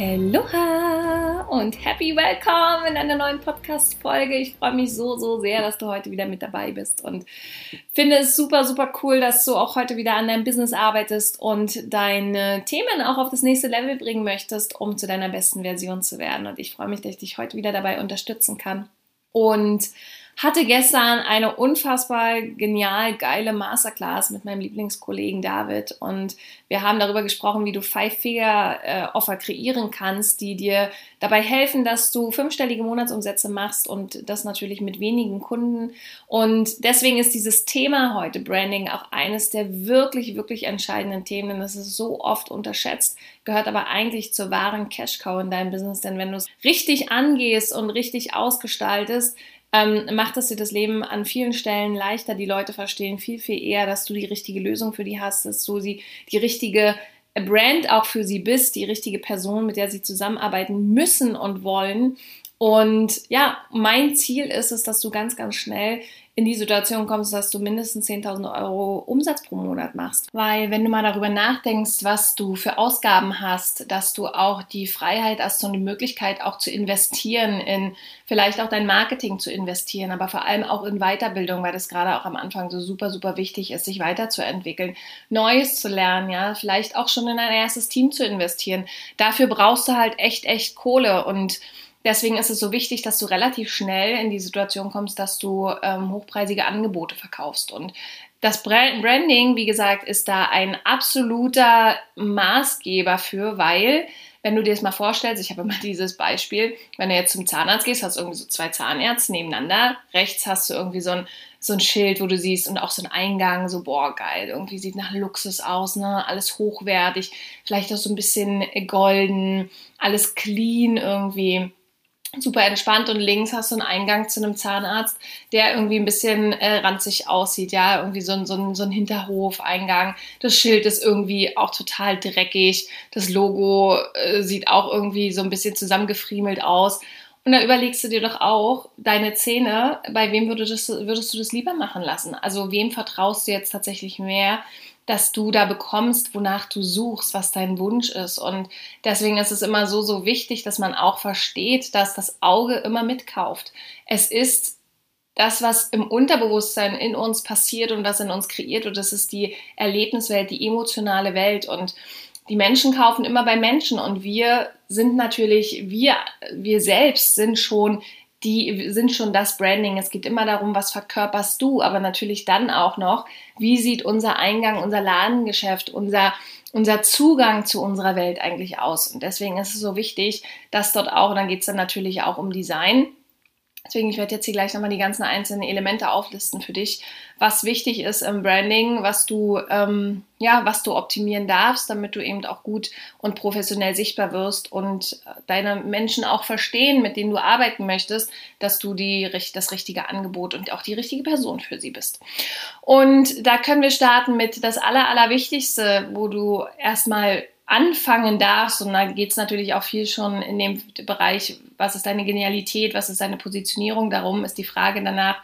Aloha und happy welcome in einer neuen Podcast-Folge. Ich freue mich so, so sehr, dass du heute wieder mit dabei bist und finde es super, super cool, dass du auch heute wieder an deinem Business arbeitest und deine Themen auch auf das nächste Level bringen möchtest, um zu deiner besten Version zu werden. Und ich freue mich, dass ich dich heute wieder dabei unterstützen kann. Und hatte gestern eine unfassbar genial geile Masterclass mit meinem Lieblingskollegen David und wir haben darüber gesprochen, wie du Five-Figure-Offer kreieren kannst, die dir dabei helfen, dass du fünfstellige Monatsumsätze machst und das natürlich mit wenigen Kunden. Und deswegen ist dieses Thema heute Branding auch eines der wirklich, wirklich entscheidenden Themen, denn das ist so oft unterschätzt, gehört aber eigentlich zur wahren Cash-Cow in deinem Business, denn wenn du es richtig angehst und richtig ausgestaltest, ähm, macht es dir das Leben an vielen Stellen leichter. Die Leute verstehen viel, viel eher, dass du die richtige Lösung für die hast, dass du sie die richtige Brand auch für sie bist, die richtige Person, mit der sie zusammenarbeiten müssen und wollen. Und ja, mein Ziel ist es, dass du ganz, ganz schnell in die Situation kommst, dass du mindestens 10.000 Euro Umsatz pro Monat machst. Weil wenn du mal darüber nachdenkst, was du für Ausgaben hast, dass du auch die Freiheit hast und die Möglichkeit auch zu investieren in vielleicht auch dein Marketing zu investieren, aber vor allem auch in Weiterbildung, weil das gerade auch am Anfang so super, super wichtig ist, sich weiterzuentwickeln, Neues zu lernen, ja, vielleicht auch schon in ein erstes Team zu investieren. Dafür brauchst du halt echt, echt Kohle und Deswegen ist es so wichtig, dass du relativ schnell in die Situation kommst, dass du ähm, hochpreisige Angebote verkaufst. Und das Branding, wie gesagt, ist da ein absoluter Maßgeber für, weil wenn du dir das mal vorstellst, ich habe immer dieses Beispiel, wenn du jetzt zum Zahnarzt gehst, hast du irgendwie so zwei Zahnärzte nebeneinander, rechts hast du irgendwie so ein, so ein Schild, wo du siehst und auch so ein Eingang, so boah, geil, irgendwie sieht nach Luxus aus, ne, alles hochwertig, vielleicht auch so ein bisschen golden, alles clean irgendwie super entspannt und links hast du einen Eingang zu einem Zahnarzt, der irgendwie ein bisschen äh, ranzig aussieht, ja, irgendwie so ein, so ein, so ein Hinterhof-Eingang. Das Schild ist irgendwie auch total dreckig. Das Logo äh, sieht auch irgendwie so ein bisschen zusammengefriemelt aus. Und da überlegst du dir doch auch, deine Zähne, bei wem würdest, würdest du das lieber machen lassen? Also wem vertraust du jetzt tatsächlich mehr? Dass du da bekommst, wonach du suchst, was dein Wunsch ist. Und deswegen ist es immer so, so wichtig, dass man auch versteht, dass das Auge immer mitkauft. Es ist das, was im Unterbewusstsein in uns passiert und was in uns kreiert. Und das ist die Erlebniswelt, die emotionale Welt. Und die Menschen kaufen immer bei Menschen. Und wir sind natürlich, wir, wir selbst sind schon die sind schon das Branding. Es geht immer darum, was verkörperst du, aber natürlich dann auch noch, wie sieht unser Eingang, unser Ladengeschäft, unser, unser Zugang zu unserer Welt eigentlich aus. Und deswegen ist es so wichtig, dass dort auch, und dann geht es dann natürlich auch um Design, Deswegen, ich werde jetzt hier gleich nochmal die ganzen einzelnen Elemente auflisten für dich, was wichtig ist im Branding, was du, ähm, ja, was du optimieren darfst, damit du eben auch gut und professionell sichtbar wirst und deine Menschen auch verstehen, mit denen du arbeiten möchtest, dass du die, das richtige Angebot und auch die richtige Person für sie bist. Und da können wir starten mit das Aller, Allerwichtigste, wo du erstmal anfangen darfst, und da geht es natürlich auch viel schon in dem Bereich, was ist deine Genialität, was ist deine Positionierung, darum ist die Frage danach,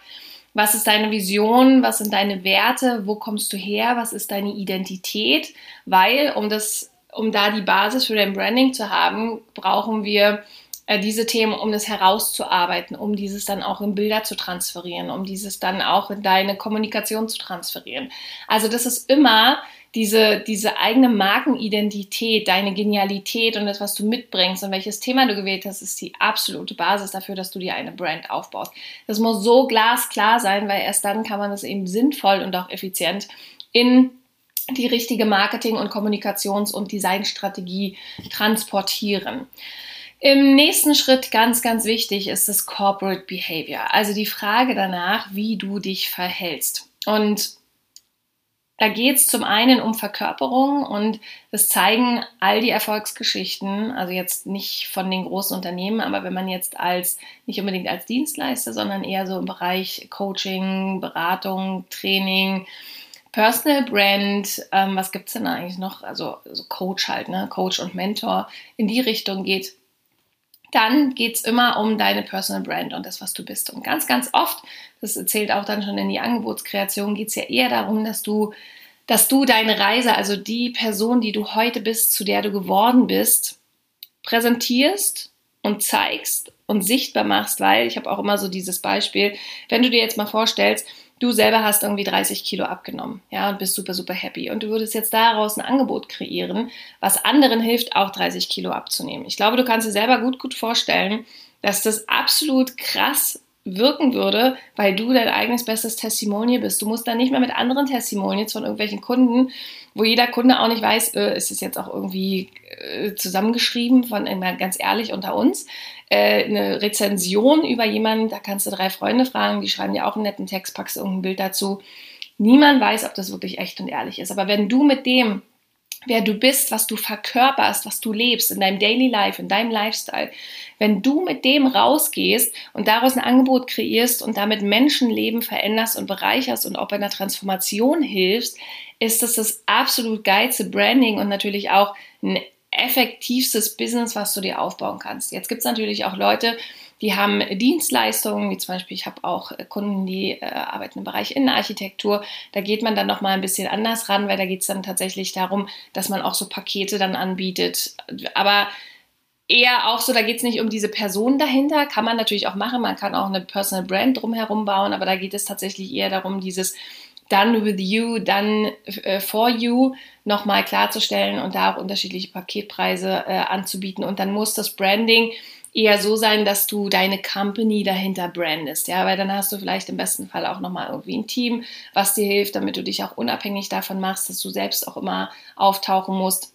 was ist deine Vision, was sind deine Werte, wo kommst du her, was ist deine Identität, weil um das, um da die Basis für dein Branding zu haben, brauchen wir äh, diese Themen, um das herauszuarbeiten, um dieses dann auch in Bilder zu transferieren, um dieses dann auch in deine Kommunikation zu transferieren. Also das ist immer diese, diese eigene Markenidentität, deine Genialität und das, was du mitbringst und welches Thema du gewählt hast, ist die absolute Basis dafür, dass du dir eine Brand aufbaust. Das muss so glasklar sein, weil erst dann kann man es eben sinnvoll und auch effizient in die richtige Marketing- und Kommunikations- und Designstrategie transportieren. Im nächsten Schritt ganz, ganz wichtig ist das Corporate Behavior, also die Frage danach, wie du dich verhältst. Und da geht es zum einen um Verkörperung und das zeigen all die Erfolgsgeschichten, also jetzt nicht von den großen Unternehmen, aber wenn man jetzt als, nicht unbedingt als Dienstleister, sondern eher so im Bereich Coaching, Beratung, Training, Personal Brand, ähm, was es denn eigentlich noch? Also, also Coach halt, ne? Coach und Mentor in die Richtung geht, dann geht es immer um deine Personal Brand und das, was du bist. Und ganz, ganz oft, das zählt auch dann schon in die Angebotskreation, geht es ja eher darum, dass du, dass du deine Reise, also die Person, die du heute bist, zu der du geworden bist, präsentierst und zeigst und sichtbar machst, weil ich habe auch immer so dieses Beispiel, wenn du dir jetzt mal vorstellst, du selber hast irgendwie 30 Kilo abgenommen, ja, und bist super, super happy. Und du würdest jetzt daraus ein Angebot kreieren, was anderen hilft, auch 30 Kilo abzunehmen. Ich glaube, du kannst dir selber gut, gut vorstellen, dass das absolut krass wirken würde, weil du dein eigenes bestes Testimonial bist. Du musst dann nicht mehr mit anderen Testimonials von irgendwelchen Kunden, wo jeder Kunde auch nicht weiß, äh, ist es jetzt auch irgendwie äh, zusammengeschrieben von immer ganz ehrlich unter uns, äh, eine Rezension über jemanden, da kannst du drei Freunde fragen, die schreiben dir auch einen netten Text, packst irgendein Bild dazu. Niemand weiß, ob das wirklich echt und ehrlich ist. Aber wenn du mit dem wer du bist, was du verkörperst, was du lebst in deinem Daily Life, in deinem Lifestyle, wenn du mit dem rausgehst und daraus ein Angebot kreierst und damit Menschenleben veränderst und bereicherst und auch bei einer Transformation hilfst, ist das das absolut geilste Branding und natürlich auch ein effektivstes Business, was du dir aufbauen kannst. Jetzt gibt es natürlich auch Leute, die haben Dienstleistungen, wie zum Beispiel, ich habe auch äh, Kunden, die äh, arbeiten im Bereich Innenarchitektur. Da geht man dann nochmal ein bisschen anders ran, weil da geht es dann tatsächlich darum, dass man auch so Pakete dann anbietet. Aber eher auch so, da geht es nicht um diese Person dahinter, kann man natürlich auch machen, man kann auch eine Personal Brand drumherum bauen, aber da geht es tatsächlich eher darum, dieses Done with you, done äh, for you nochmal klarzustellen und da auch unterschiedliche Paketpreise äh, anzubieten. Und dann muss das Branding eher so sein, dass du deine Company dahinter brandest, ja, weil dann hast du vielleicht im besten Fall auch nochmal irgendwie ein Team, was dir hilft, damit du dich auch unabhängig davon machst, dass du selbst auch immer auftauchen musst.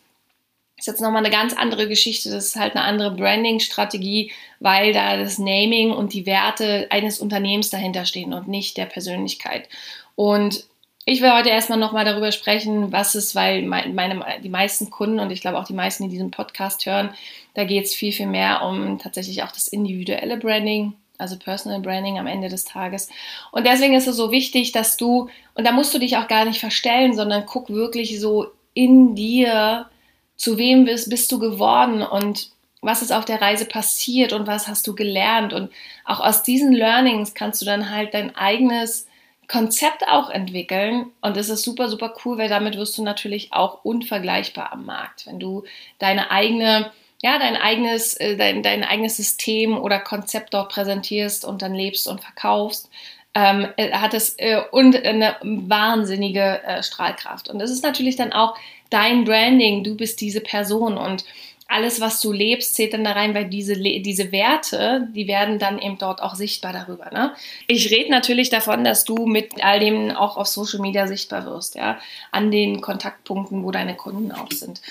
Ist jetzt nochmal eine ganz andere Geschichte. Das ist halt eine andere Branding-Strategie, weil da das Naming und die Werte eines Unternehmens dahinter stehen und nicht der Persönlichkeit. Und ich will heute erstmal nochmal darüber sprechen, was ist, weil meine, die meisten Kunden und ich glaube auch die meisten, die diesen Podcast hören, da geht es viel, viel mehr um tatsächlich auch das individuelle Branding, also Personal Branding am Ende des Tages. Und deswegen ist es so wichtig, dass du, und da musst du dich auch gar nicht verstellen, sondern guck wirklich so in dir, zu wem bist, bist du geworden und was ist auf der Reise passiert und was hast du gelernt. Und auch aus diesen Learnings kannst du dann halt dein eigenes Konzept auch entwickeln und das ist super, super cool, weil damit wirst du natürlich auch unvergleichbar am Markt. Wenn du deine eigene, ja, dein eigenes, äh, dein, dein eigenes System oder Konzept dort präsentierst und dann lebst und verkaufst, ähm, äh, hat es äh, und eine wahnsinnige äh, Strahlkraft. Und das ist natürlich dann auch dein Branding, du bist diese Person und alles, was du lebst, zählt dann da rein, weil diese, diese Werte, die werden dann eben dort auch sichtbar darüber. Ne? Ich rede natürlich davon, dass du mit all dem auch auf Social Media sichtbar wirst, ja, an den Kontaktpunkten, wo deine Kunden auch sind.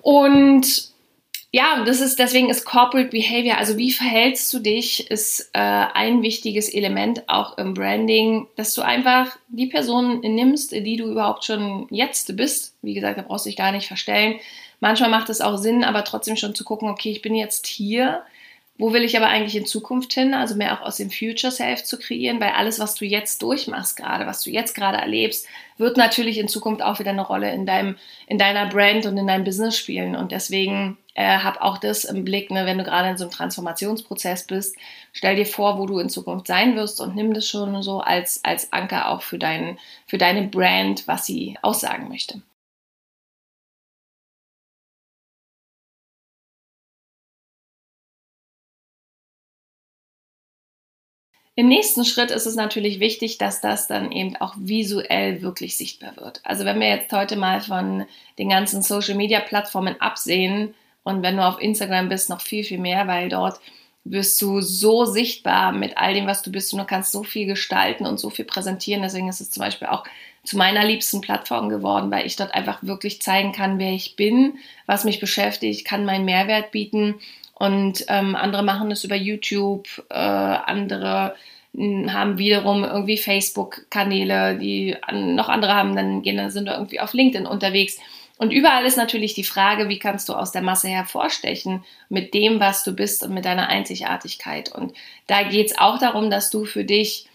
Und ja, das ist deswegen ist Corporate Behavior, also wie verhältst du dich, ist äh, ein wichtiges Element auch im Branding, dass du einfach die Person nimmst, die du überhaupt schon jetzt bist. Wie gesagt, da brauchst du dich gar nicht verstellen Manchmal macht es auch Sinn, aber trotzdem schon zu gucken, okay, ich bin jetzt hier. Wo will ich aber eigentlich in Zukunft hin? Also mehr auch aus dem Future Self zu kreieren, weil alles, was du jetzt durchmachst gerade, was du jetzt gerade erlebst, wird natürlich in Zukunft auch wieder eine Rolle in deinem, in deiner Brand und in deinem Business spielen. Und deswegen äh, hab auch das im Blick, ne, wenn du gerade in so einem Transformationsprozess bist, stell dir vor, wo du in Zukunft sein wirst und nimm das schon so als, als Anker auch für, dein, für deine Brand, was sie aussagen möchte. Im nächsten Schritt ist es natürlich wichtig, dass das dann eben auch visuell wirklich sichtbar wird. Also wenn wir jetzt heute mal von den ganzen Social-Media-Plattformen absehen und wenn du auf Instagram bist, noch viel, viel mehr, weil dort wirst du so sichtbar mit all dem, was du bist und du kannst so viel gestalten und so viel präsentieren. Deswegen ist es zum Beispiel auch zu meiner liebsten Plattform geworden, weil ich dort einfach wirklich zeigen kann, wer ich bin, was mich beschäftigt, kann meinen Mehrwert bieten und ähm, andere machen es über YouTube, äh, andere haben wiederum irgendwie Facebook-Kanäle, die noch andere haben, dann gehen, sind irgendwie auf LinkedIn unterwegs. Und überall ist natürlich die Frage, wie kannst du aus der Masse hervorstechen mit dem, was du bist und mit deiner Einzigartigkeit. Und da geht es auch darum, dass du für dich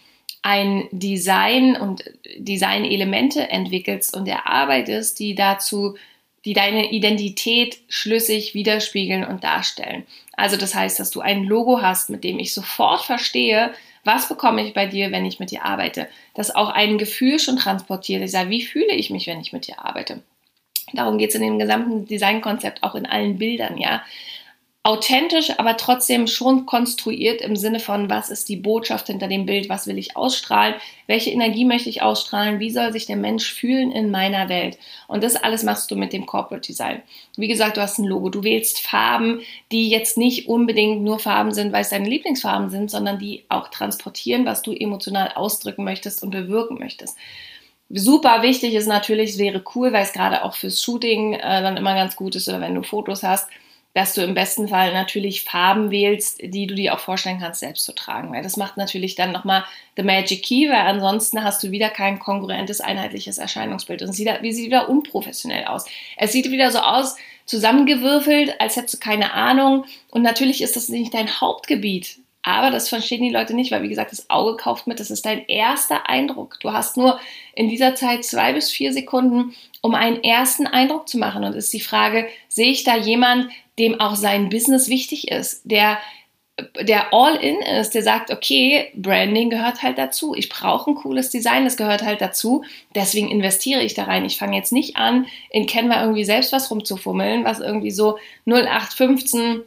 ein Design und Designelemente entwickelst und erarbeitest, die dazu, die deine Identität schlüssig widerspiegeln und darstellen. Also das heißt, dass du ein Logo hast, mit dem ich sofort verstehe, was bekomme ich bei dir, wenn ich mit dir arbeite? Das auch ein Gefühl schon transportiert. Sage, wie fühle ich mich, wenn ich mit dir arbeite? Darum geht es in dem gesamten Designkonzept, auch in allen Bildern, ja authentisch, aber trotzdem schon konstruiert im Sinne von, was ist die Botschaft hinter dem Bild, was will ich ausstrahlen, welche Energie möchte ich ausstrahlen, wie soll sich der Mensch fühlen in meiner Welt. Und das alles machst du mit dem Corporate Design. Wie gesagt, du hast ein Logo, du wählst Farben, die jetzt nicht unbedingt nur Farben sind, weil es deine Lieblingsfarben sind, sondern die auch transportieren, was du emotional ausdrücken möchtest und bewirken möchtest. Super wichtig ist natürlich, es wäre cool, weil es gerade auch fürs Shooting äh, dann immer ganz gut ist oder wenn du Fotos hast, dass du im besten Fall natürlich Farben wählst, die du dir auch vorstellen kannst, selbst zu tragen. Weil das macht natürlich dann nochmal the magic key, weil ansonsten hast du wieder kein kongruentes, einheitliches Erscheinungsbild. Und es sieht, wie sieht wieder unprofessionell aus. Es sieht wieder so aus, zusammengewürfelt, als hättest du keine Ahnung. Und natürlich ist das nicht dein Hauptgebiet. Aber das verstehen die Leute nicht, weil wie gesagt, das Auge kauft mit, das ist dein erster Eindruck. Du hast nur in dieser Zeit zwei bis vier Sekunden, um einen ersten Eindruck zu machen. Und ist die Frage, sehe ich da jemand, dem auch sein Business wichtig ist, der der all in ist, der sagt, okay, Branding gehört halt dazu. Ich brauche ein cooles Design, das gehört halt dazu. Deswegen investiere ich da rein. Ich fange jetzt nicht an, in Canva irgendwie selbst was rumzufummeln, was irgendwie so 0815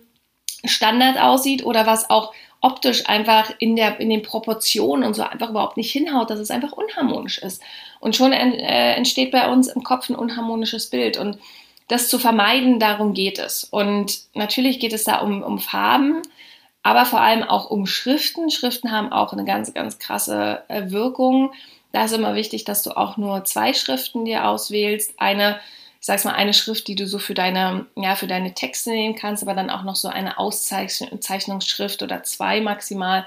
Standard aussieht oder was auch optisch einfach in, der, in den Proportionen und so einfach überhaupt nicht hinhaut, dass es einfach unharmonisch ist. Und schon äh, entsteht bei uns im Kopf ein unharmonisches Bild. Und das zu vermeiden, darum geht es. Und natürlich geht es da um, um Farben, aber vor allem auch um Schriften. Schriften haben auch eine ganz, ganz krasse äh, Wirkung. Da ist immer wichtig, dass du auch nur zwei Schriften dir auswählst. Eine, ich sag's mal, eine Schrift, die du so für deine, ja, für deine Texte nehmen kannst, aber dann auch noch so eine Auszeichnungsschrift oder zwei maximal,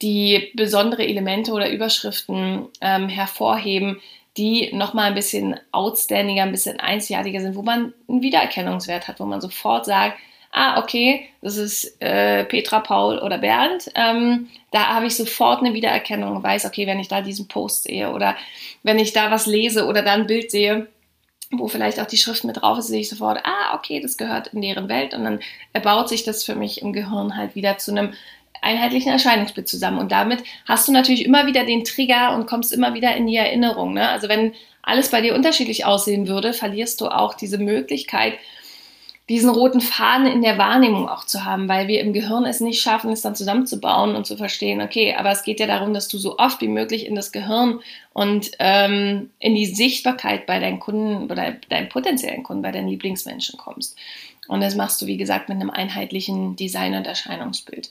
die besondere Elemente oder Überschriften ähm, hervorheben, die nochmal ein bisschen outstandinger, ein bisschen einzigartiger sind, wo man einen Wiedererkennungswert hat, wo man sofort sagt, ah, okay, das ist äh, Petra, Paul oder Bernd. Ähm, da habe ich sofort eine Wiedererkennung und weiß, okay, wenn ich da diesen Post sehe oder wenn ich da was lese oder da ein Bild sehe, wo vielleicht auch die Schrift mit drauf ist, sehe ich sofort, ah, okay, das gehört in deren Welt und dann erbaut sich das für mich im Gehirn halt wieder zu einem einheitlichen Erscheinungsbild zusammen. Und damit hast du natürlich immer wieder den Trigger und kommst immer wieder in die Erinnerung. Ne? Also wenn alles bei dir unterschiedlich aussehen würde, verlierst du auch diese Möglichkeit, diesen roten Faden in der Wahrnehmung auch zu haben, weil wir im Gehirn es nicht schaffen, es dann zusammenzubauen und zu verstehen, okay, aber es geht ja darum, dass du so oft wie möglich in das Gehirn und ähm, in die Sichtbarkeit bei deinen Kunden oder deinen potenziellen Kunden, bei deinen Lieblingsmenschen kommst. Und das machst du, wie gesagt, mit einem einheitlichen Design- und Erscheinungsbild.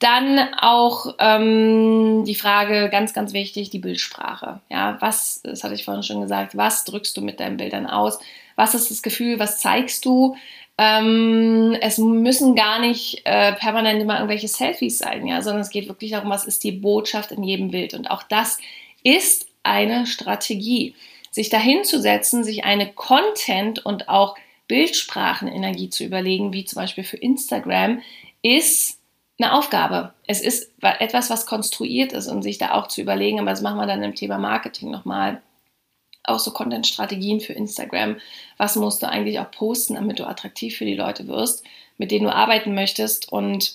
Dann auch ähm, die Frage, ganz, ganz wichtig, die Bildsprache. Ja, was, das hatte ich vorhin schon gesagt, was drückst du mit deinen Bildern aus? Was ist das Gefühl? Was zeigst du? Ähm, es müssen gar nicht äh, permanent immer irgendwelche Selfies sein, ja, sondern es geht wirklich darum, was ist die Botschaft in jedem Bild. Und auch das ist eine Strategie, sich dahinzusetzen, sich eine Content und auch Bildsprachenenergie zu überlegen, wie zum Beispiel für Instagram, ist eine Aufgabe. Es ist etwas, was konstruiert ist und sich da auch zu überlegen, aber das machen wir dann im Thema Marketing nochmal. Auch so Content-Strategien für Instagram. Was musst du eigentlich auch posten, damit du attraktiv für die Leute wirst, mit denen du arbeiten möchtest? Und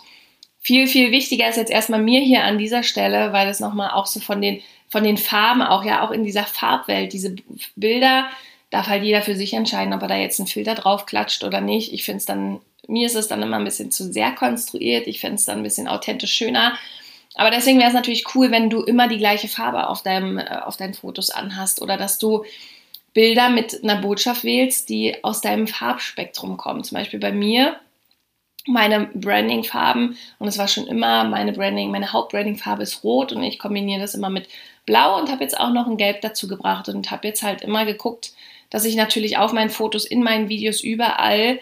viel, viel wichtiger ist jetzt erstmal mir hier an dieser Stelle, weil es nochmal auch so von den, von den Farben, auch ja auch in dieser Farbwelt, diese Bilder, darf halt jeder für sich entscheiden, ob er da jetzt einen Filter drauf klatscht oder nicht. Ich finde es dann, mir ist es dann immer ein bisschen zu sehr konstruiert. Ich finde es dann ein bisschen authentisch schöner. Aber deswegen wäre es natürlich cool, wenn du immer die gleiche Farbe auf, deinem, äh, auf deinen Fotos anhast oder dass du Bilder mit einer Botschaft wählst, die aus deinem Farbspektrum kommen. Zum Beispiel bei mir meine Branding-Farben und es war schon immer meine Branding, meine Hauptbranding-Farbe ist rot und ich kombiniere das immer mit blau und habe jetzt auch noch ein Gelb dazu gebracht und habe jetzt halt immer geguckt, dass ich natürlich auf meinen Fotos, in meinen Videos überall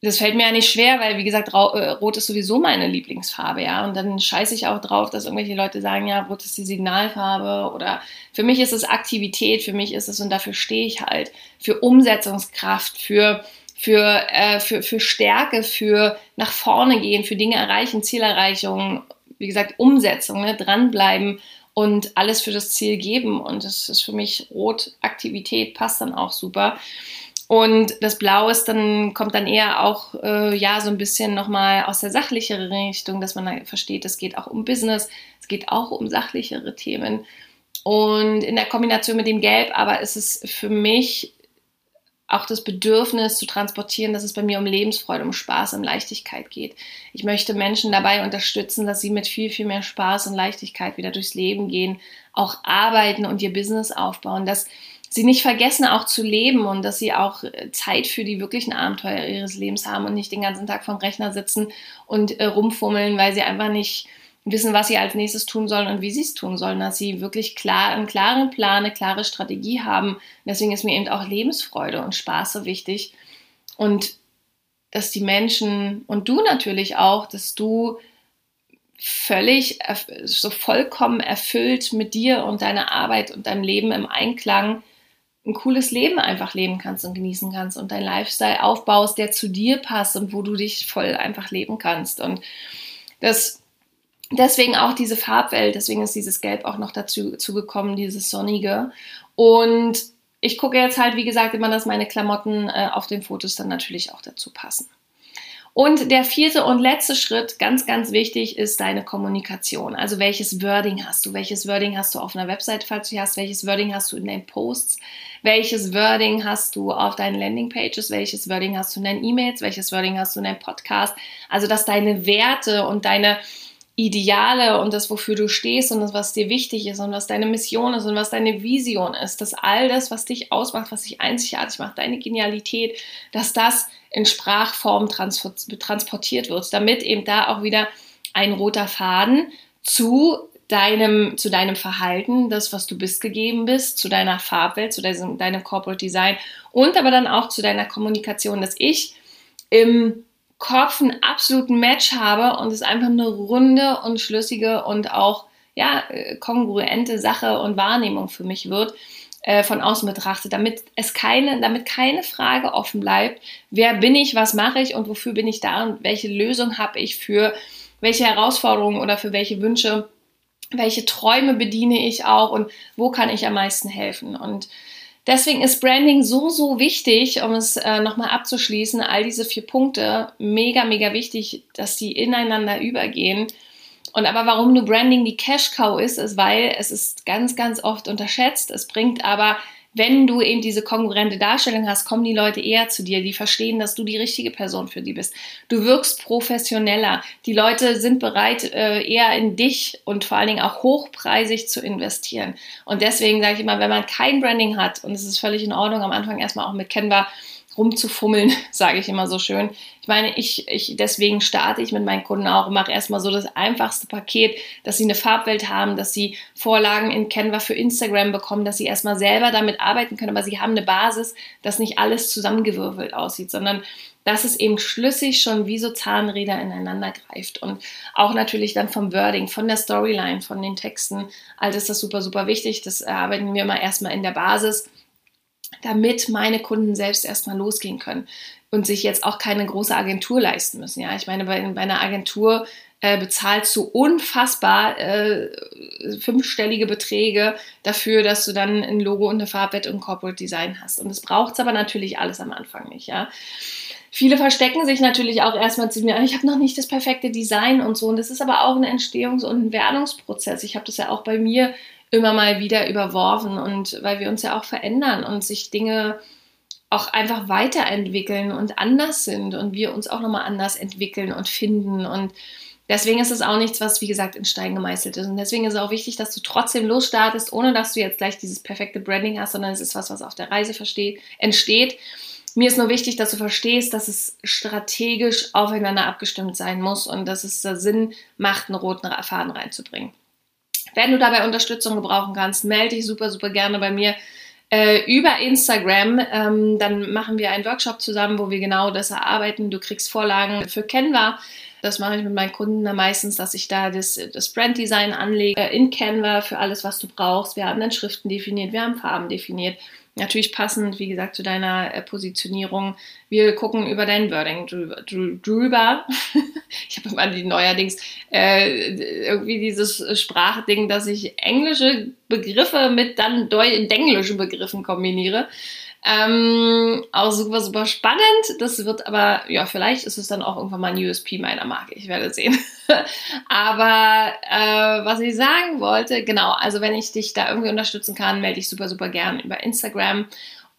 das fällt mir ja nicht schwer, weil wie gesagt, äh, Rot ist sowieso meine Lieblingsfarbe, ja. Und dann scheiße ich auch drauf, dass irgendwelche Leute sagen, ja, Rot ist die Signalfarbe oder für mich ist es Aktivität, für mich ist es und dafür stehe ich halt für Umsetzungskraft, für für, äh, für, für Stärke, für nach vorne gehen, für Dinge erreichen, Zielerreichung, wie gesagt, Umsetzung, ne, dranbleiben und alles für das Ziel geben. Und das ist für mich Rot, Aktivität passt dann auch super. Und das Blau ist dann, kommt dann eher auch, äh, ja, so ein bisschen nochmal aus der sachlicheren Richtung, dass man dann versteht, es geht auch um Business, es geht auch um sachlichere Themen. Und in der Kombination mit dem Gelb aber ist es für mich auch das Bedürfnis zu transportieren, dass es bei mir um Lebensfreude, um Spaß, um Leichtigkeit geht. Ich möchte Menschen dabei unterstützen, dass sie mit viel, viel mehr Spaß und Leichtigkeit wieder durchs Leben gehen, auch arbeiten und ihr Business aufbauen, dass sie nicht vergessen, auch zu leben und dass sie auch äh, Zeit für die wirklichen Abenteuer ihres Lebens haben und nicht den ganzen Tag vorm Rechner sitzen und äh, rumfummeln, weil sie einfach nicht wissen, was sie als nächstes tun sollen und wie sie es tun sollen, dass sie wirklich klar, einen klaren Plan, eine klare Strategie haben. Deswegen ist mir eben auch Lebensfreude und Spaß so wichtig und dass die Menschen und du natürlich auch, dass du völlig so vollkommen erfüllt mit dir und deiner Arbeit und deinem Leben im Einklang ein cooles Leben einfach leben kannst und genießen kannst und dein Lifestyle aufbaust, der zu dir passt und wo du dich voll einfach leben kannst. Und das deswegen auch diese Farbwelt, deswegen ist dieses Gelb auch noch dazu gekommen, dieses Sonnige. Und ich gucke jetzt halt, wie gesagt, immer, dass meine Klamotten äh, auf den Fotos dann natürlich auch dazu passen. Und der vierte und letzte Schritt, ganz, ganz wichtig, ist deine Kommunikation. Also welches Wording hast du? Welches Wording hast du auf einer Website, falls du hast? Welches Wording hast du in deinen Posts? Welches Wording hast du auf deinen Landingpages? Welches Wording hast du in deinen E-Mails? Welches Wording hast du in deinem Podcast? Also dass deine Werte und deine Ideale und das, wofür du stehst und das, was dir wichtig ist und was deine Mission ist und was deine Vision ist, dass all das, was dich ausmacht, was dich einzigartig macht, deine Genialität, dass das in Sprachform transportiert wird, damit eben da auch wieder ein roter Faden zu deinem, zu deinem Verhalten, das, was du bist, gegeben bist, zu deiner Farbwelt, zu deinem, deinem Corporate Design und aber dann auch zu deiner Kommunikation, dass ich im Kopf einen absoluten Match habe und es einfach eine runde und schlüssige und auch ja, äh, kongruente Sache und Wahrnehmung für mich wird, äh, von außen betrachtet, damit es keine, damit keine Frage offen bleibt, wer bin ich, was mache ich und wofür bin ich da und welche Lösung habe ich für welche Herausforderungen oder für welche Wünsche, welche Träume bediene ich auch und wo kann ich am meisten helfen. Und Deswegen ist Branding so, so wichtig, um es äh, nochmal abzuschließen. All diese vier Punkte, mega, mega wichtig, dass die ineinander übergehen. Und aber warum nur Branding die Cash Cow ist, ist, weil es ist ganz, ganz oft unterschätzt. Es bringt aber wenn du eben diese konkurrente Darstellung hast, kommen die Leute eher zu dir, die verstehen, dass du die richtige Person für die bist. Du wirkst professioneller. Die Leute sind bereit, äh, eher in dich und vor allen Dingen auch hochpreisig zu investieren. Und deswegen sage ich immer, wenn man kein Branding hat, und es ist völlig in Ordnung, am Anfang erstmal auch mit Canva rumzufummeln, sage ich immer so schön. Ich meine, ich, ich deswegen starte ich mit meinen Kunden auch mache erstmal so das einfachste Paket, dass sie eine Farbwelt haben, dass sie Vorlagen in Canva für Instagram bekommen, dass sie erstmal selber damit arbeiten können, aber sie haben eine Basis, dass nicht alles zusammengewürfelt aussieht, sondern dass es eben schlüssig schon wie so Zahnräder ineinander greift. Und auch natürlich dann vom Wording, von der Storyline, von den Texten. All das ist super, super wichtig. Das erarbeiten wir immer erstmal in der Basis damit meine Kunden selbst erstmal losgehen können und sich jetzt auch keine große Agentur leisten müssen. Ja, ich meine, bei, bei einer Agentur äh, bezahlst du unfassbar äh, fünfstellige Beträge dafür, dass du dann ein Logo und eine Farbwette und Corporate Design hast. Und das braucht es aber natürlich alles am Anfang nicht. Ja. Viele verstecken sich natürlich auch erstmal zu mir, ich habe noch nicht das perfekte Design und so. Und das ist aber auch ein Entstehungs- und ein Werdungsprozess. Ich habe das ja auch bei mir immer mal wieder überworfen und weil wir uns ja auch verändern und sich Dinge auch einfach weiterentwickeln und anders sind und wir uns auch nochmal anders entwickeln und finden und deswegen ist es auch nichts, was wie gesagt in Stein gemeißelt ist und deswegen ist es auch wichtig, dass du trotzdem losstartest, ohne dass du jetzt gleich dieses perfekte Branding hast, sondern es ist was, was auf der Reise versteht, entsteht. Mir ist nur wichtig, dass du verstehst, dass es strategisch aufeinander abgestimmt sein muss und dass es da Sinn macht, einen roten Faden reinzubringen. Wenn du dabei Unterstützung gebrauchen kannst, melde dich super, super gerne bei mir. äh, über Instagram. Ähm, dann machen wir einen Workshop zusammen, wo wir genau das erarbeiten. Du kriegst Vorlagen für Canva. Das mache ich mit meinen Kunden dann meistens, dass ich da das, das Branddesign anlege in Canva für alles, was du brauchst. Wir haben dann Schriften definiert, wir haben Farben definiert. Natürlich passend, wie gesagt, zu deiner äh, Positionierung. Wir gucken über dein Wording drüber. ich habe immer die neuerdings äh, irgendwie dieses Sprachding, dass ich englische Begriffe mit dann englischen Begriffen kombiniere. Ähm, auch super, super spannend. Das wird aber, ja, vielleicht ist es dann auch irgendwann mal ein USP meiner Marke. Ich werde sehen. aber äh, was ich sagen wollte, genau, also wenn ich dich da irgendwie unterstützen kann, melde ich super, super gern über Instagram.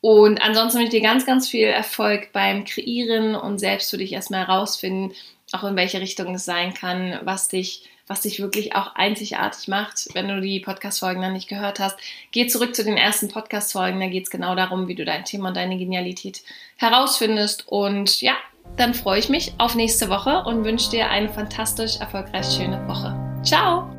Und ansonsten wünsche ich dir ganz, ganz viel Erfolg beim Kreieren und selbst für dich erstmal herausfinden, auch in welche Richtung es sein kann, was dich was dich wirklich auch einzigartig macht. Wenn du die Podcast-Folgen dann nicht gehört hast, geh zurück zu den ersten Podcast-Folgen. Da geht es genau darum, wie du dein Thema und deine Genialität herausfindest. Und ja, dann freue ich mich auf nächste Woche und wünsche dir eine fantastisch erfolgreich schöne Woche. Ciao!